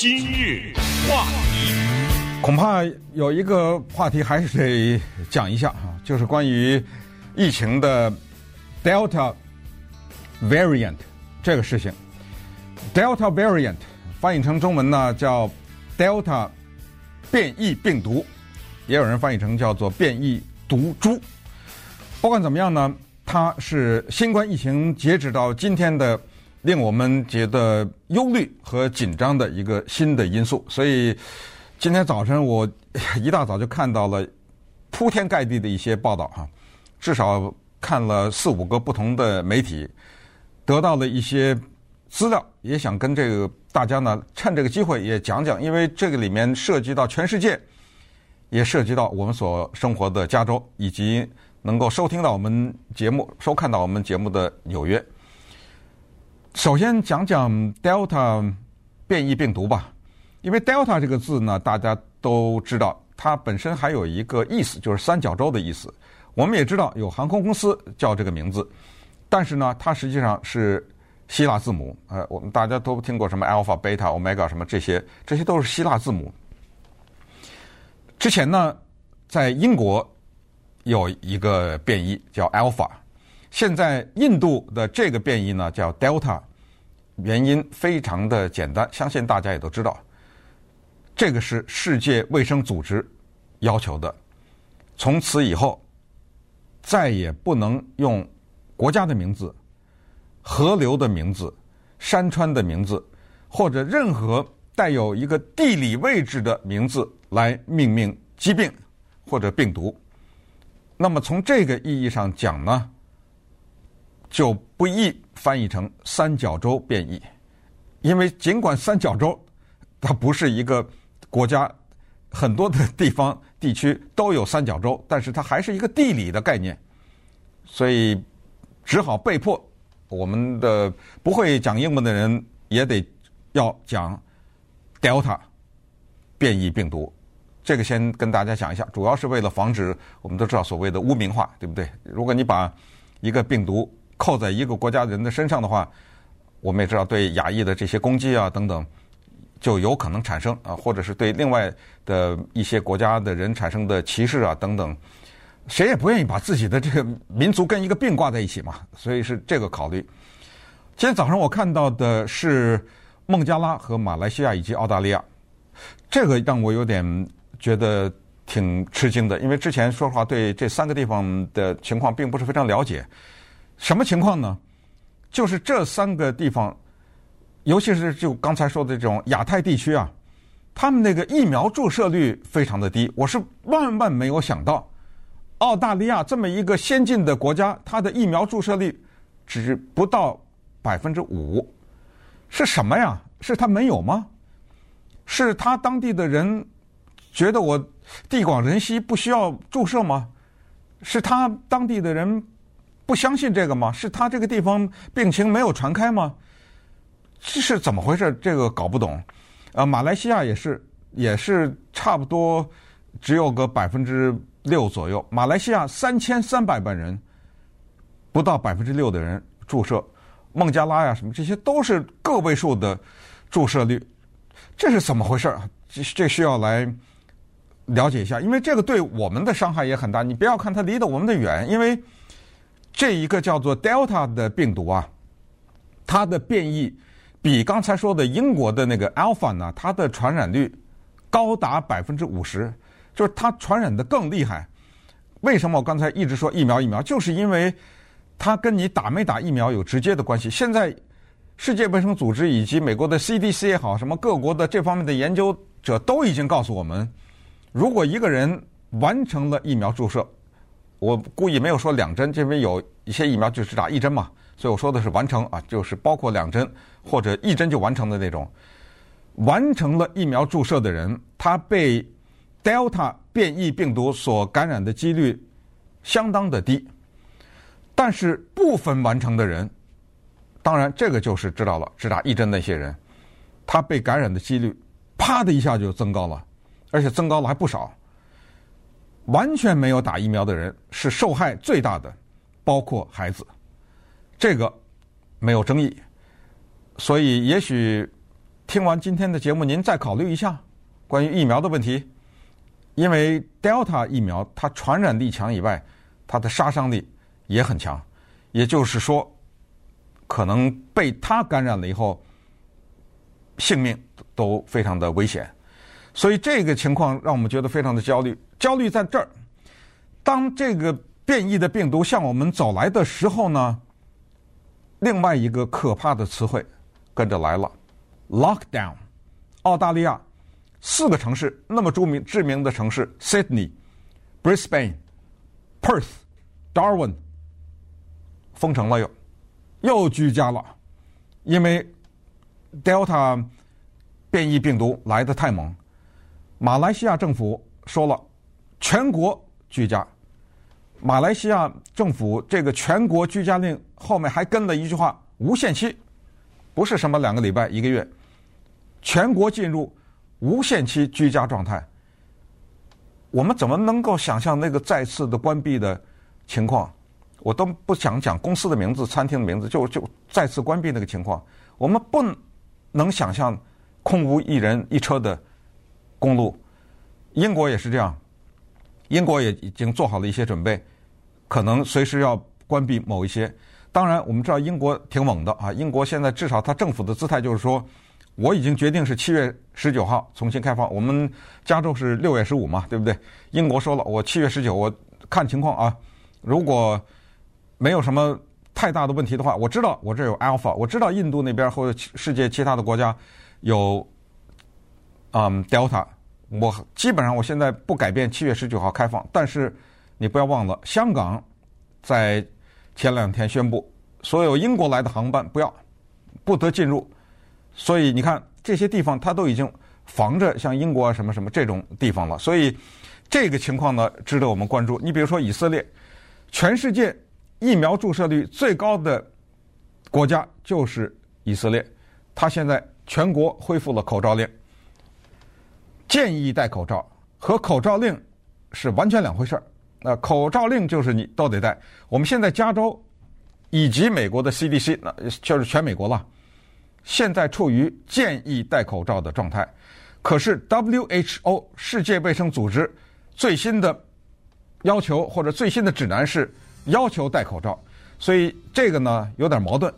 今日话题，恐怕有一个话题还是得讲一下哈，就是关于疫情的 Delta variant 这个事情。Delta variant 翻译成中文呢叫 Delta 变异病毒，也有人翻译成叫做变异毒株。不管怎么样呢，它是新冠疫情截止到今天的。令我们觉得忧虑和紧张的一个新的因素，所以今天早晨我一大早就看到了铺天盖地的一些报道哈，至少看了四五个不同的媒体，得到了一些资料，也想跟这个大家呢趁这个机会也讲讲，因为这个里面涉及到全世界，也涉及到我们所生活的加州，以及能够收听到我们节目、收看到我们节目的纽约。首先讲讲 Delta 变异病毒吧，因为 Delta 这个字呢，大家都知道，它本身还有一个意思，就是三角洲的意思。我们也知道有航空公司叫这个名字，但是呢，它实际上是希腊字母。呃，我们大家都听过什么 Alpha、Beta、Omega 什么这些，这些都是希腊字母。之前呢，在英国有一个变异叫 Alpha。现在印度的这个变异呢叫 Delta，原因非常的简单，相信大家也都知道，这个是世界卫生组织要求的，从此以后再也不能用国家的名字、河流的名字、山川的名字，或者任何带有一个地理位置的名字来命名疾病或者病毒。那么从这个意义上讲呢，就不易翻译成三角洲变异，因为尽管三角洲它不是一个国家，很多的地方地区都有三角洲，但是它还是一个地理的概念，所以只好被迫我们的不会讲英文的人也得要讲 Delta 变异病毒。这个先跟大家讲一下，主要是为了防止我们都知道所谓的污名化，对不对？如果你把一个病毒扣在一个国家人的身上的话，我们也知道对亚裔的这些攻击啊等等，就有可能产生啊，或者是对另外的一些国家的人产生的歧视啊等等，谁也不愿意把自己的这个民族跟一个病挂在一起嘛，所以是这个考虑。今天早上我看到的是孟加拉和马来西亚以及澳大利亚，这个让我有点觉得挺吃惊的，因为之前说实话对这三个地方的情况并不是非常了解。什么情况呢？就是这三个地方，尤其是就刚才说的这种亚太地区啊，他们那个疫苗注射率非常的低。我是万万没有想到，澳大利亚这么一个先进的国家，它的疫苗注射率只不到百分之五。是什么呀？是他没有吗？是他当地的人觉得我地广人稀不需要注射吗？是他当地的人？不相信这个吗？是他这个地方病情没有传开吗？这是怎么回事？这个搞不懂。呃，马来西亚也是，也是差不多只有个百分之六左右。马来西亚三千三百万人，不到百分之六的人注射。孟加拉呀，什么这些都是个位数的注射率，这是怎么回事？这这需要来了解一下，因为这个对我们的伤害也很大。你不要看它离得我们的远，因为。这一个叫做 Delta 的病毒啊，它的变异比刚才说的英国的那个 Alpha 呢，它的传染率高达百分之五十，就是它传染的更厉害。为什么我刚才一直说疫苗疫苗？就是因为它跟你打没打疫苗有直接的关系。现在世界卫生组织以及美国的 CDC 也好，什么各国的这方面的研究者都已经告诉我们，如果一个人完成了疫苗注射。我故意没有说两针，因为有一些疫苗就只打一针嘛，所以我说的是完成啊，就是包括两针或者一针就完成的那种。完成了疫苗注射的人，他被 Delta 变异病毒所感染的几率相当的低。但是部分完成的人，当然这个就是知道了，只打一针那些人，他被感染的几率啪的一下就增高了，而且增高了还不少。完全没有打疫苗的人是受害最大的，包括孩子，这个没有争议。所以，也许听完今天的节目，您再考虑一下关于疫苗的问题，因为 Delta 疫苗它传染力强以外，它的杀伤力也很强，也就是说，可能被它感染了以后，性命都非常的危险。所以这个情况让我们觉得非常的焦虑。焦虑在这儿，当这个变异的病毒向我们走来的时候呢，另外一个可怕的词汇跟着来了：lockdown。澳大利亚四个城市那么著名知名的城市：Sydney、Brisbane、Perth、Darwin，封城了又，又居家了，因为 Delta 变异病毒来得太猛。马来西亚政府说了，全国居家。马来西亚政府这个全国居家令后面还跟了一句话：无限期，不是什么两个礼拜、一个月，全国进入无限期居家状态。我们怎么能够想象那个再次的关闭的情况？我都不想讲公司的名字、餐厅的名字，就就再次关闭那个情况。我们不能想象空无一人一车的。公路，英国也是这样，英国也已经做好了一些准备，可能随时要关闭某一些。当然，我们知道英国挺猛的啊，英国现在至少它政府的姿态就是说，我已经决定是七月十九号重新开放。我们加州是六月十五嘛，对不对？英国说了，我七月十九，我看情况啊，如果没有什么太大的问题的话，我知道我这有 Alpha，我知道印度那边或者世界其他的国家有。嗯，Delta，我基本上我现在不改变七月十九号开放，但是你不要忘了，香港在前两天宣布，所有英国来的航班不要不得进入，所以你看这些地方它都已经防着像英国啊什么什么这种地方了，所以这个情况呢值得我们关注。你比如说以色列，全世界疫苗注射率最高的国家就是以色列，它现在全国恢复了口罩令。建议戴口罩和口罩令是完全两回事儿。那口罩令就是你都得戴。我们现在加州以及美国的 CDC，那就是全美国了，现在处于建议戴口罩的状态。可是 WHO 世界卫生组织最新的要求或者最新的指南是要求戴口罩，所以这个呢有点矛盾。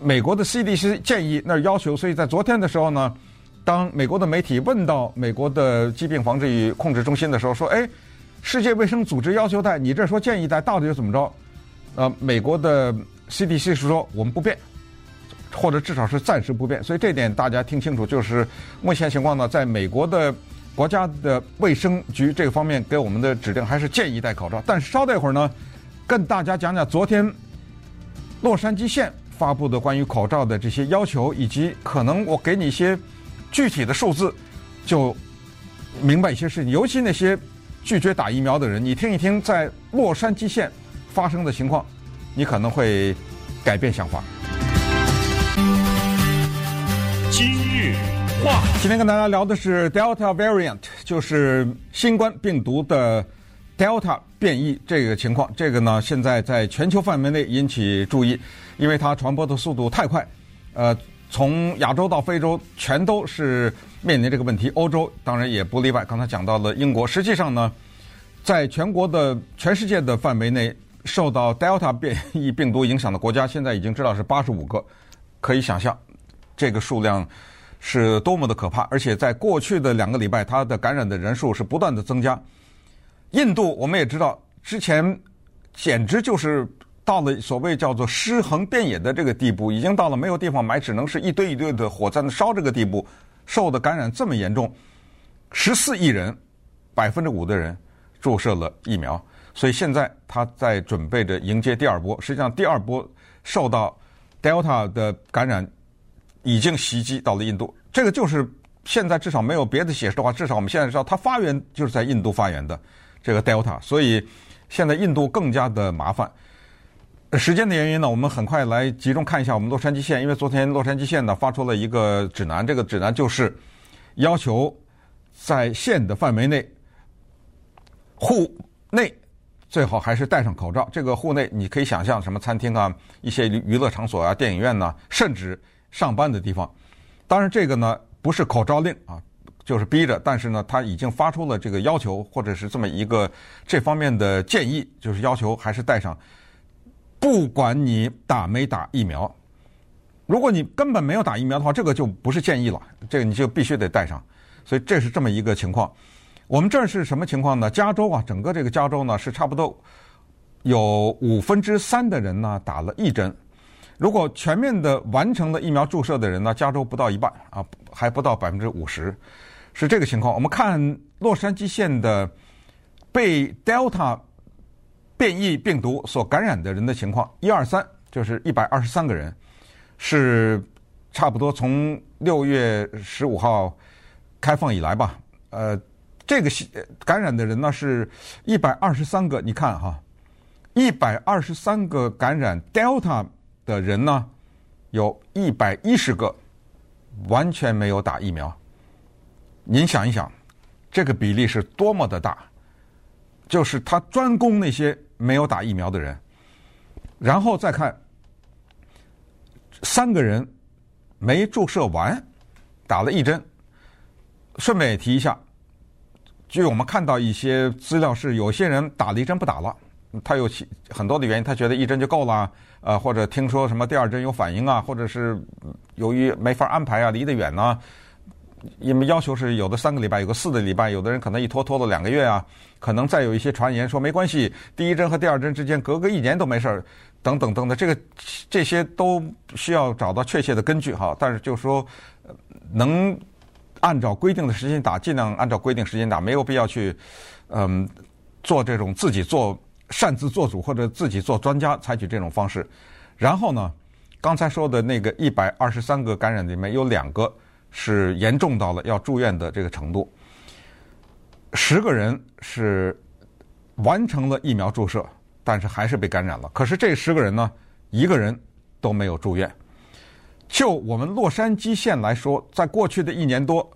美国的 CDC 建议那要求，所以在昨天的时候呢。当美国的媒体问到美国的疾病防治与控制中心的时候，说：“哎，世界卫生组织要求戴，你这说建议戴，到底是怎么着？”呃，美国的 CDC 是说我们不变，或者至少是暂时不变。所以这点大家听清楚，就是目前情况呢，在美国的国家的卫生局这个方面给我们的指令还是建议戴口罩。但是稍待一会儿呢，跟大家讲讲昨天洛杉矶县发布的关于口罩的这些要求，以及可能我给你一些。具体的数字，就明白一些事情。尤其那些拒绝打疫苗的人，你听一听在洛杉矶县发生的情况，你可能会改变想法。今日话，今天跟大家聊的是 Delta variant，就是新冠病毒的 Delta 变异这个情况。这个呢，现在在全球范围内引起注意，因为它传播的速度太快，呃。从亚洲到非洲，全都是面临这个问题。欧洲当然也不例外。刚才讲到了英国，实际上呢，在全国的全世界的范围内，受到 Delta 变异病毒影响的国家，现在已经知道是八十五个。可以想象，这个数量是多么的可怕。而且在过去的两个礼拜，它的感染的人数是不断的增加。印度我们也知道，之前简直就是。到了所谓叫做尸横遍野的这个地步，已经到了没有地方埋，只能是一堆一堆的火在那烧这个地步，受的感染这么严重，十四亿人，百分之五的人注射了疫苗，所以现在他在准备着迎接第二波。实际上，第二波受到 Delta 的感染已经袭击到了印度，这个就是现在至少没有别的解释的话，至少我们现在知道它发源就是在印度发源的这个 Delta，所以现在印度更加的麻烦。时间的原因呢，我们很快来集中看一下我们洛杉矶县，因为昨天洛杉矶县呢发出了一个指南，这个指南就是要求在县的范围内户内最好还是戴上口罩。这个户内你可以想象什么餐厅啊、一些娱乐场所啊、电影院呐、甚至上班的地方，当然，这个呢不是口罩令啊，就是逼着，但是呢，他已经发出了这个要求，或者是这么一个这方面的建议，就是要求还是戴上，不管你打没打疫苗。如果你根本没有打疫苗的话，这个就不是建议了，这个你就必须得戴上。所以这是这么一个情况。我们这儿是什么情况呢？加州啊，整个这个加州呢是差不多有五分之三的人呢打了一针。如果全面的完成了疫苗注射的人呢，加州不到一半啊，还不到百分之五十，是这个情况。我们看洛杉矶县的被 Delta 变异病毒所感染的人的情况，一二三就是一百二十三个人，是差不多从六月十五号开放以来吧。呃，这个感染的人呢是一百二十三个，你看哈，一百二十三个感染 Delta。的人呢，有一百一十个完全没有打疫苗。您想一想，这个比例是多么的大？就是他专攻那些没有打疫苗的人，然后再看三个人没注射完，打了一针。顺便也提一下，据我们看到一些资料是，有些人打了一针不打了。他有其很多的原因，他觉得一针就够了，呃，或者听说什么第二针有反应啊，或者是由于没法安排啊，离得远呢、因为要求是有的三个礼拜，有个四个礼拜，有的人可能一拖拖了两个月啊，可能再有一些传言说没关系，第一针和第二针之间隔个一年都没事儿，等等等等，这个这些都需要找到确切的根据哈。但是就说，能按照规定的时间打，尽量按照规定时间打，没有必要去嗯做这种自己做。擅自做主或者自己做专家采取这种方式，然后呢，刚才说的那个一百二十三个感染里面有两个是严重到了要住院的这个程度，十个人是完成了疫苗注射，但是还是被感染了。可是这十个人呢，一个人都没有住院。就我们洛杉矶县来说，在过去的一年多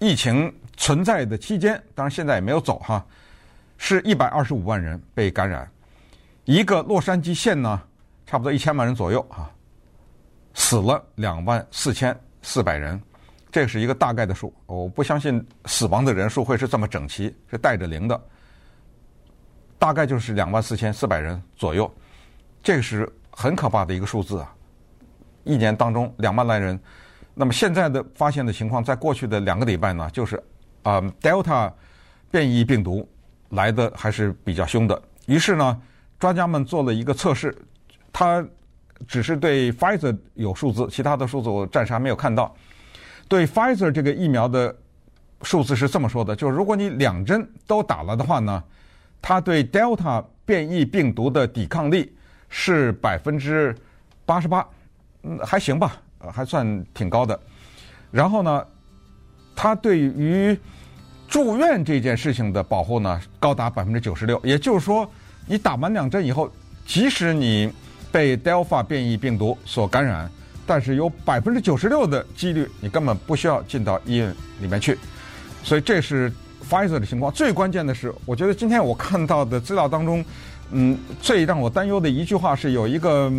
疫情存在的期间，当然现在也没有走哈。是一百二十五万人被感染，一个洛杉矶县呢，差不多一千万人左右啊，死了两万四千四百人，这是一个大概的数。我不相信死亡的人数会是这么整齐，是带着零的，大概就是两万四千四百人左右，这个是很可怕的一个数字啊！一年当中两万来人，那么现在的发现的情况，在过去的两个礼拜呢，就是啊，Delta 变异病毒。来的还是比较凶的，于是呢，专家们做了一个测试，他只是对 Pfizer 有数字，其他的数字我暂时还没有看到。对 Pfizer 这个疫苗的数字是这么说的：就是如果你两针都打了的话呢，它对 Delta 变异病毒的抵抗力是百分之八十八，嗯，还行吧，还算挺高的。然后呢，它对于住院这件事情的保护呢，高达百分之九十六。也就是说，你打完两针以后，即使你被 Delta 变异病毒所感染，但是有百分之九十六的几率，你根本不需要进到医院里面去。所以这是 Pfizer 的情况。最关键的是，我觉得今天我看到的资料当中，嗯，最让我担忧的一句话是，有一个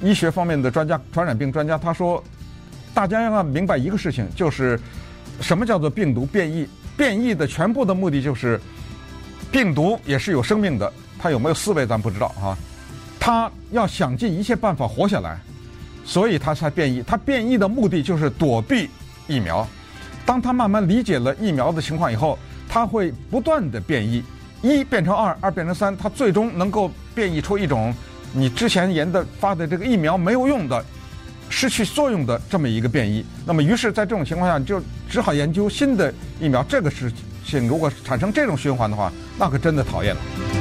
医学方面的专家，传染病专家，他说，大家要明白一个事情，就是什么叫做病毒变异。变异的全部的目的就是，病毒也是有生命的，它有没有思维咱不知道啊，它要想尽一切办法活下来，所以它才变异。它变异的目的就是躲避疫苗。当它慢慢理解了疫苗的情况以后，它会不断的变异，一变成二，二变成三，它最终能够变异出一种你之前研的发的这个疫苗没有用的。失去作用的这么一个变异，那么于是，在这种情况下，你就只好研究新的疫苗。这个事情如果产生这种循环的话，那可真的讨厌了。